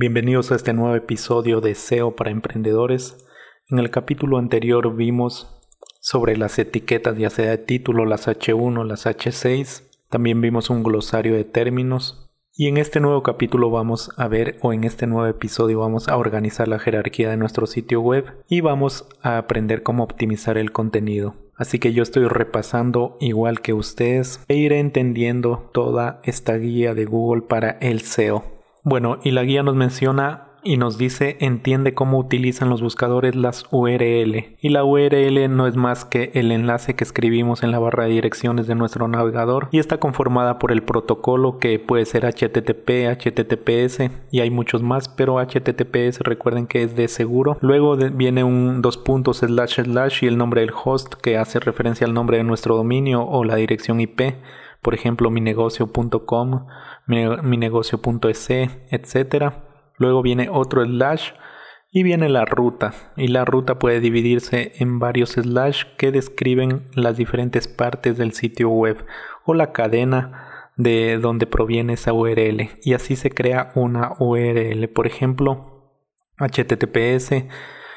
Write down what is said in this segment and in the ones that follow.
Bienvenidos a este nuevo episodio de SEO para emprendedores. En el capítulo anterior vimos sobre las etiquetas ya sea de título, las H1, las H6. También vimos un glosario de términos. Y en este nuevo capítulo vamos a ver o en este nuevo episodio vamos a organizar la jerarquía de nuestro sitio web y vamos a aprender cómo optimizar el contenido. Así que yo estoy repasando igual que ustedes e iré entendiendo toda esta guía de Google para el SEO. Bueno, y la guía nos menciona y nos dice entiende cómo utilizan los buscadores las URL. Y la URL no es más que el enlace que escribimos en la barra de direcciones de nuestro navegador y está conformada por el protocolo que puede ser HTTP, HTTPS y hay muchos más, pero HTTPS recuerden que es de seguro. Luego viene un dos puntos slash slash y el nombre del host que hace referencia al nombre de nuestro dominio o la dirección IP por ejemplo minegocio.com, minegocio.es, etc. Luego viene otro slash y viene la ruta. Y la ruta puede dividirse en varios slash que describen las diferentes partes del sitio web o la cadena de donde proviene esa URL. Y así se crea una URL. Por ejemplo, https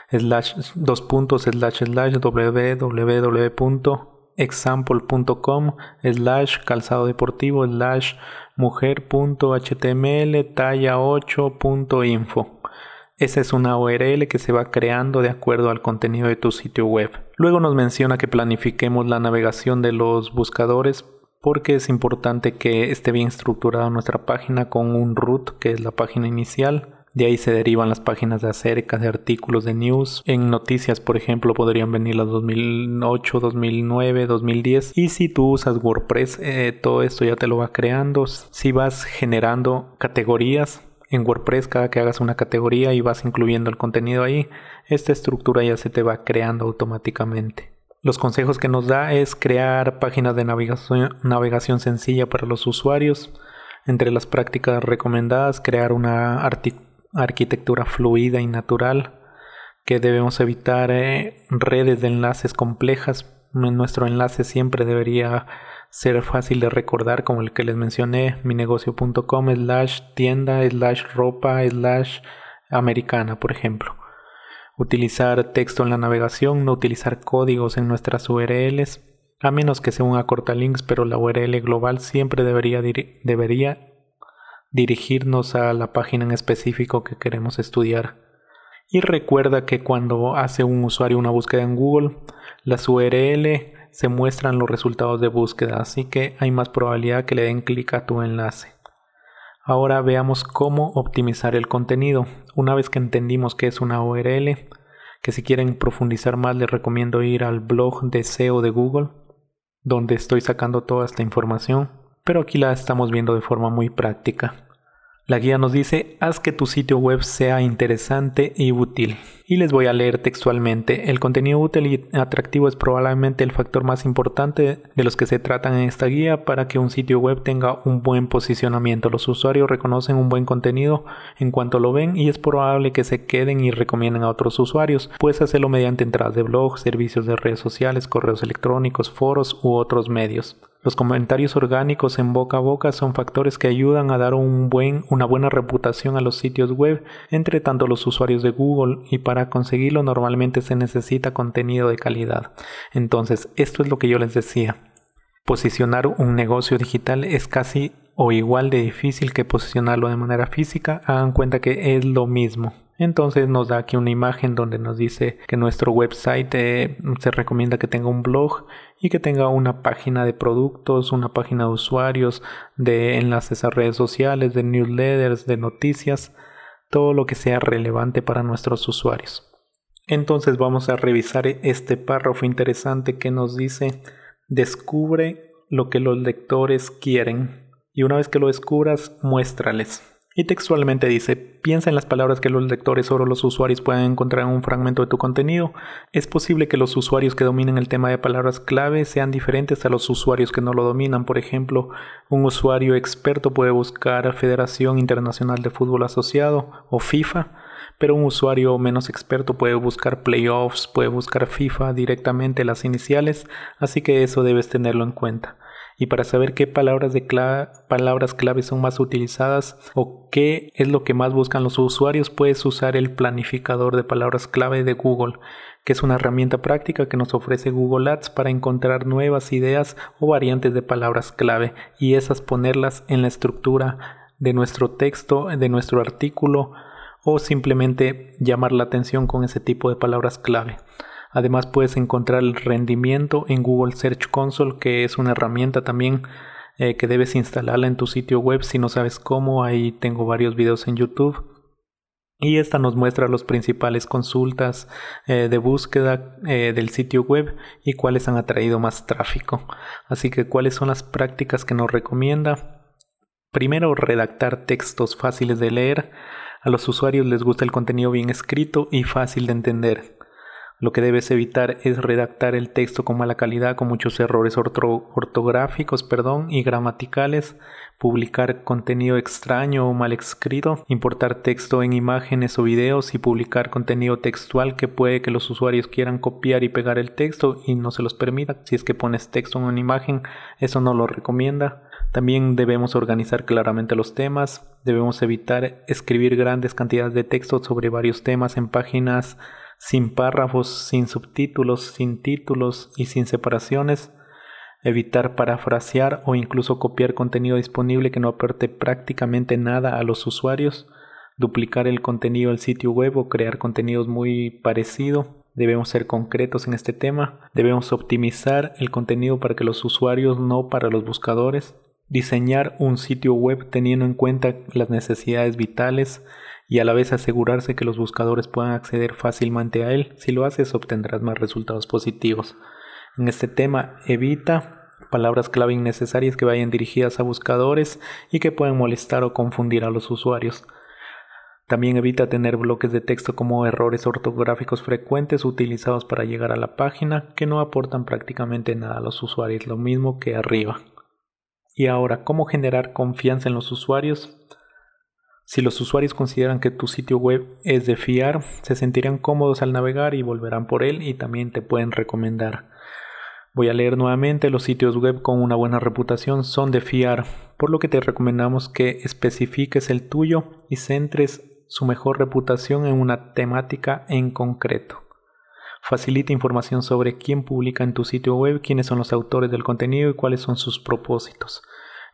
slash dos puntos slash slash www example.com slash calzado deportivo slash mujer.html talla 8.info. Esa es una URL que se va creando de acuerdo al contenido de tu sitio web. Luego nos menciona que planifiquemos la navegación de los buscadores porque es importante que esté bien estructurada nuestra página con un root que es la página inicial de ahí se derivan las páginas de acerca, de artículos de news. En noticias, por ejemplo, podrían venir las 2008, 2009, 2010. Y si tú usas WordPress, eh, todo esto ya te lo va creando. Si vas generando categorías en WordPress, cada que hagas una categoría y vas incluyendo el contenido ahí, esta estructura ya se te va creando automáticamente. Los consejos que nos da es crear páginas de navegación, sencilla para los usuarios. Entre las prácticas recomendadas, crear una articulación arquitectura fluida y natural, que debemos evitar eh, redes de enlaces complejas. Nuestro enlace siempre debería ser fácil de recordar, como el que les mencioné, minegocio.com slash tienda slash ropa slash americana, por ejemplo. Utilizar texto en la navegación, no utilizar códigos en nuestras URLs, a menos que sea un links, pero la URL global siempre debería, debería dirigirnos a la página en específico que queremos estudiar. Y recuerda que cuando hace un usuario una búsqueda en Google, las URL se muestran los resultados de búsqueda, así que hay más probabilidad que le den clic a tu enlace. Ahora veamos cómo optimizar el contenido. Una vez que entendimos que es una URL, que si quieren profundizar más les recomiendo ir al blog de SEO de Google, donde estoy sacando toda esta información pero aquí la estamos viendo de forma muy práctica. La guía nos dice, haz que tu sitio web sea interesante y útil. Y les voy a leer textualmente, el contenido útil y atractivo es probablemente el factor más importante de los que se tratan en esta guía para que un sitio web tenga un buen posicionamiento. Los usuarios reconocen un buen contenido en cuanto lo ven y es probable que se queden y recomienden a otros usuarios. Puedes hacerlo mediante entradas de blog, servicios de redes sociales, correos electrónicos, foros u otros medios. Los comentarios orgánicos en boca a boca son factores que ayudan a dar una buena reputación a los sitios web entre tanto los usuarios de Google y para conseguirlo normalmente se necesita contenido de calidad. Entonces, esto es lo que yo les decía. Posicionar un negocio digital es casi o igual de difícil que posicionarlo de manera física. Hagan cuenta que es lo mismo. Entonces nos da aquí una imagen donde nos dice que nuestro website eh, se recomienda que tenga un blog y que tenga una página de productos, una página de usuarios, de enlaces a redes sociales, de newsletters, de noticias, todo lo que sea relevante para nuestros usuarios. Entonces vamos a revisar este párrafo interesante que nos dice descubre lo que los lectores quieren y una vez que lo descubras muéstrales. Y textualmente dice, piensa en las palabras que los lectores o los usuarios pueden encontrar en un fragmento de tu contenido. Es posible que los usuarios que dominen el tema de palabras clave sean diferentes a los usuarios que no lo dominan. Por ejemplo, un usuario experto puede buscar Federación Internacional de Fútbol Asociado o FIFA, pero un usuario menos experto puede buscar playoffs, puede buscar FIFA directamente las iniciales, así que eso debes tenerlo en cuenta. Y para saber qué palabras, palabras clave son más utilizadas o qué es lo que más buscan los usuarios, puedes usar el planificador de palabras clave de Google, que es una herramienta práctica que nos ofrece Google Ads para encontrar nuevas ideas o variantes de palabras clave y esas ponerlas en la estructura de nuestro texto, de nuestro artículo o simplemente llamar la atención con ese tipo de palabras clave. Además puedes encontrar el rendimiento en Google Search Console, que es una herramienta también eh, que debes instalarla en tu sitio web si no sabes cómo. Ahí tengo varios videos en YouTube. Y esta nos muestra las principales consultas eh, de búsqueda eh, del sitio web y cuáles han atraído más tráfico. Así que cuáles son las prácticas que nos recomienda. Primero, redactar textos fáciles de leer. A los usuarios les gusta el contenido bien escrito y fácil de entender. Lo que debes evitar es redactar el texto con mala calidad, con muchos errores ortográficos perdón, y gramaticales, publicar contenido extraño o mal escrito, importar texto en imágenes o videos y publicar contenido textual que puede que los usuarios quieran copiar y pegar el texto y no se los permita. Si es que pones texto en una imagen, eso no lo recomienda. También debemos organizar claramente los temas, debemos evitar escribir grandes cantidades de texto sobre varios temas en páginas sin párrafos, sin subtítulos, sin títulos y sin separaciones, evitar parafrasear o incluso copiar contenido disponible que no aporte prácticamente nada a los usuarios, duplicar el contenido del sitio web o crear contenidos muy parecido. Debemos ser concretos en este tema, debemos optimizar el contenido para que los usuarios, no para los buscadores, diseñar un sitio web teniendo en cuenta las necesidades vitales y a la vez asegurarse que los buscadores puedan acceder fácilmente a él. Si lo haces obtendrás más resultados positivos. En este tema evita palabras clave innecesarias que vayan dirigidas a buscadores y que puedan molestar o confundir a los usuarios. También evita tener bloques de texto como errores ortográficos frecuentes utilizados para llegar a la página que no aportan prácticamente nada a los usuarios, lo mismo que arriba. Y ahora, ¿cómo generar confianza en los usuarios? Si los usuarios consideran que tu sitio web es de fiar, se sentirán cómodos al navegar y volverán por él y también te pueden recomendar. Voy a leer nuevamente, los sitios web con una buena reputación son de fiar, por lo que te recomendamos que especifiques el tuyo y centres su mejor reputación en una temática en concreto. Facilita información sobre quién publica en tu sitio web, quiénes son los autores del contenido y cuáles son sus propósitos.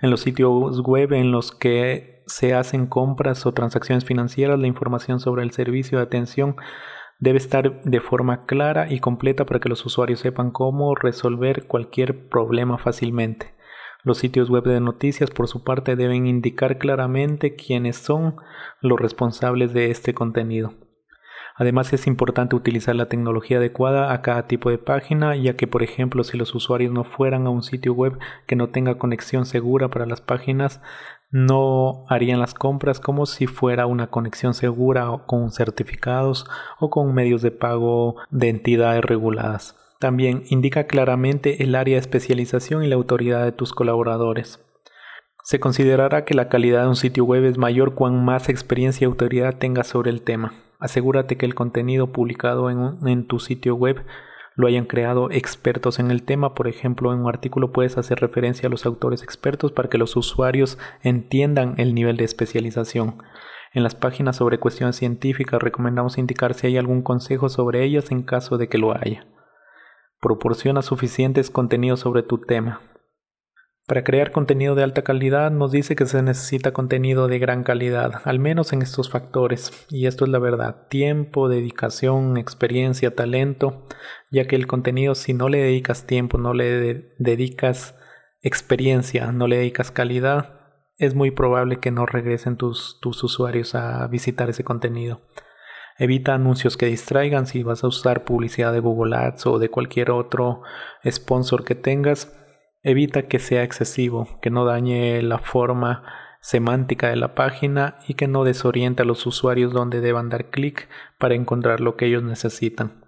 En los sitios web en los que se hacen compras o transacciones financieras, la información sobre el servicio de atención debe estar de forma clara y completa para que los usuarios sepan cómo resolver cualquier problema fácilmente. Los sitios web de noticias, por su parte, deben indicar claramente quiénes son los responsables de este contenido. Además es importante utilizar la tecnología adecuada a cada tipo de página, ya que por ejemplo si los usuarios no fueran a un sitio web que no tenga conexión segura para las páginas, no harían las compras como si fuera una conexión segura o con certificados o con medios de pago de entidades reguladas. También indica claramente el área de especialización y la autoridad de tus colaboradores. Se considerará que la calidad de un sitio web es mayor cuan más experiencia y autoridad tengas sobre el tema. Asegúrate que el contenido publicado en, tu sitio web lo hayan creado expertos en el tema. Por ejemplo, en un artículo puedes hacer referencia a los autores expertos para que los usuarios entiendan el nivel de especialización. En las páginas sobre cuestiones científicas recomendamos indicar si hay algún consejo sobre ellas en caso de que lo haya. Proporciona suficientes contenidos sobre tu tema. Para crear contenido de alta calidad nos dice que se necesita contenido de gran calidad, al menos en estos factores. Y esto es la verdad. Tiempo, dedicación, experiencia, talento. Ya que el contenido si no le dedicas tiempo, no le dedicas experiencia, no le dedicas calidad, es muy probable que no regresen tus, tus usuarios a visitar ese contenido. Evita anuncios que distraigan si vas a usar publicidad de Google Ads o de cualquier otro sponsor que tengas Evita que sea excesivo, que no dañe la forma semántica de la página y que no desoriente a los usuarios donde deban dar clic para encontrar lo que ellos necesitan.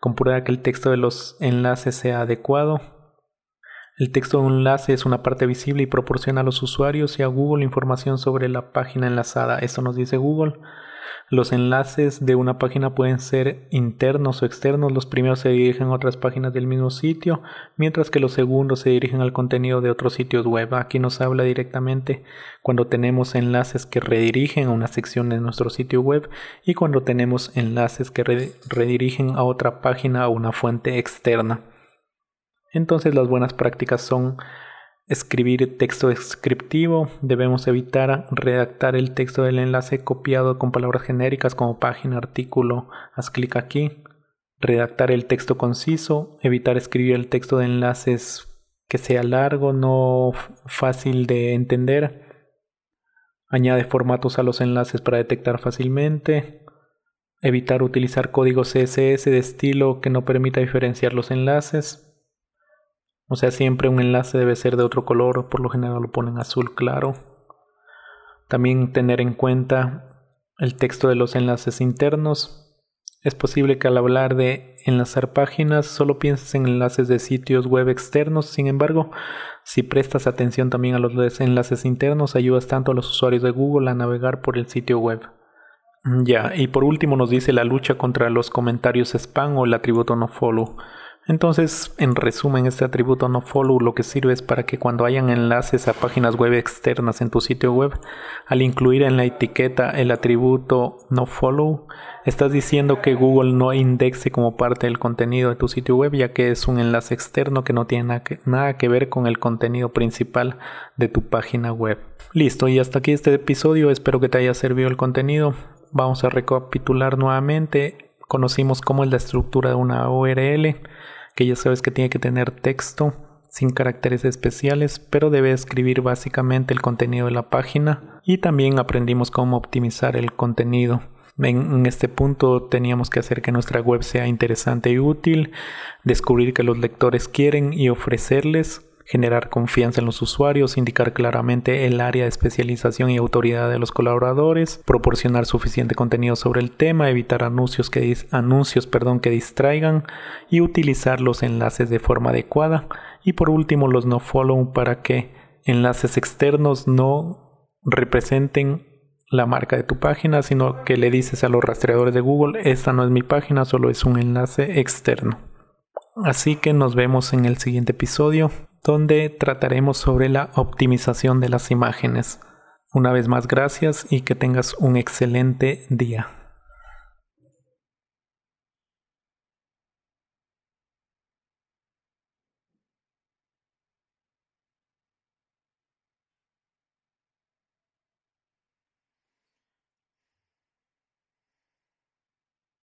Comprueba que el texto de los enlaces sea adecuado. El texto de un enlace es una parte visible y proporciona a los usuarios y a Google información sobre la página enlazada. Esto nos dice Google. Los enlaces de una página pueden ser internos o externos. Los primeros se dirigen a otras páginas del mismo sitio, mientras que los segundos se dirigen al contenido de otros sitios web. Aquí nos habla directamente cuando tenemos enlaces que redirigen a una sección de nuestro sitio web y cuando tenemos enlaces que redirigen a otra página o una fuente externa. Entonces las buenas prácticas son escribir texto descriptivo, debemos evitar redactar el texto del enlace copiado con palabras genéricas como página, artículo, haz clic aquí, redactar el texto conciso, evitar escribir el texto de enlaces que sea largo, no fácil de entender, añade formatos a los enlaces para detectar fácilmente, evitar utilizar código CSS de estilo que no permita diferenciar los enlaces, o sea, siempre un enlace debe ser de otro color, por lo general lo ponen azul claro. También tener en cuenta el texto de los enlaces internos. Es posible que al hablar de enlazar páginas solo pienses en enlaces de sitios web externos, sin embargo, si prestas atención también a los enlaces internos, ayudas tanto a los usuarios de Google a navegar por el sitio web. Ya, y por último nos dice la lucha contra los comentarios spam o el atributo no follow. Entonces, en resumen, este atributo no follow lo que sirve es para que cuando hayan enlaces a páginas web externas en tu sitio web, al incluir en la etiqueta el atributo no follow, estás diciendo que Google no indexe como parte del contenido de tu sitio web, ya que es un enlace externo que no tiene nada que ver con el contenido principal de tu página web. Listo, y hasta aquí este episodio, espero que te haya servido el contenido. Vamos a recapitular nuevamente. Conocimos cómo es la estructura de una URL que ya sabes que tiene que tener texto sin caracteres especiales, pero debe escribir básicamente el contenido de la página y también aprendimos cómo optimizar el contenido. En, este punto teníamos que hacer que nuestra web sea interesante y útil, descubrir que los lectores quieren y ofrecerles generar confianza en los usuarios, indicar claramente el área de especialización y autoridad de los colaboradores, proporcionar suficiente contenido sobre el tema, evitar anuncios que, anuncios, perdón, que distraigan y utilizar los enlaces de forma adecuada. Y por último, los no follow para que enlaces externos no representen la marca de tu página, sino que le dices a los rastreadores de Google, esta no es mi página, solo es un enlace externo. Así que nos vemos en el siguiente episodio donde trataremos sobre la optimización de las imágenes. Una vez más, gracias y que tengas un excelente día.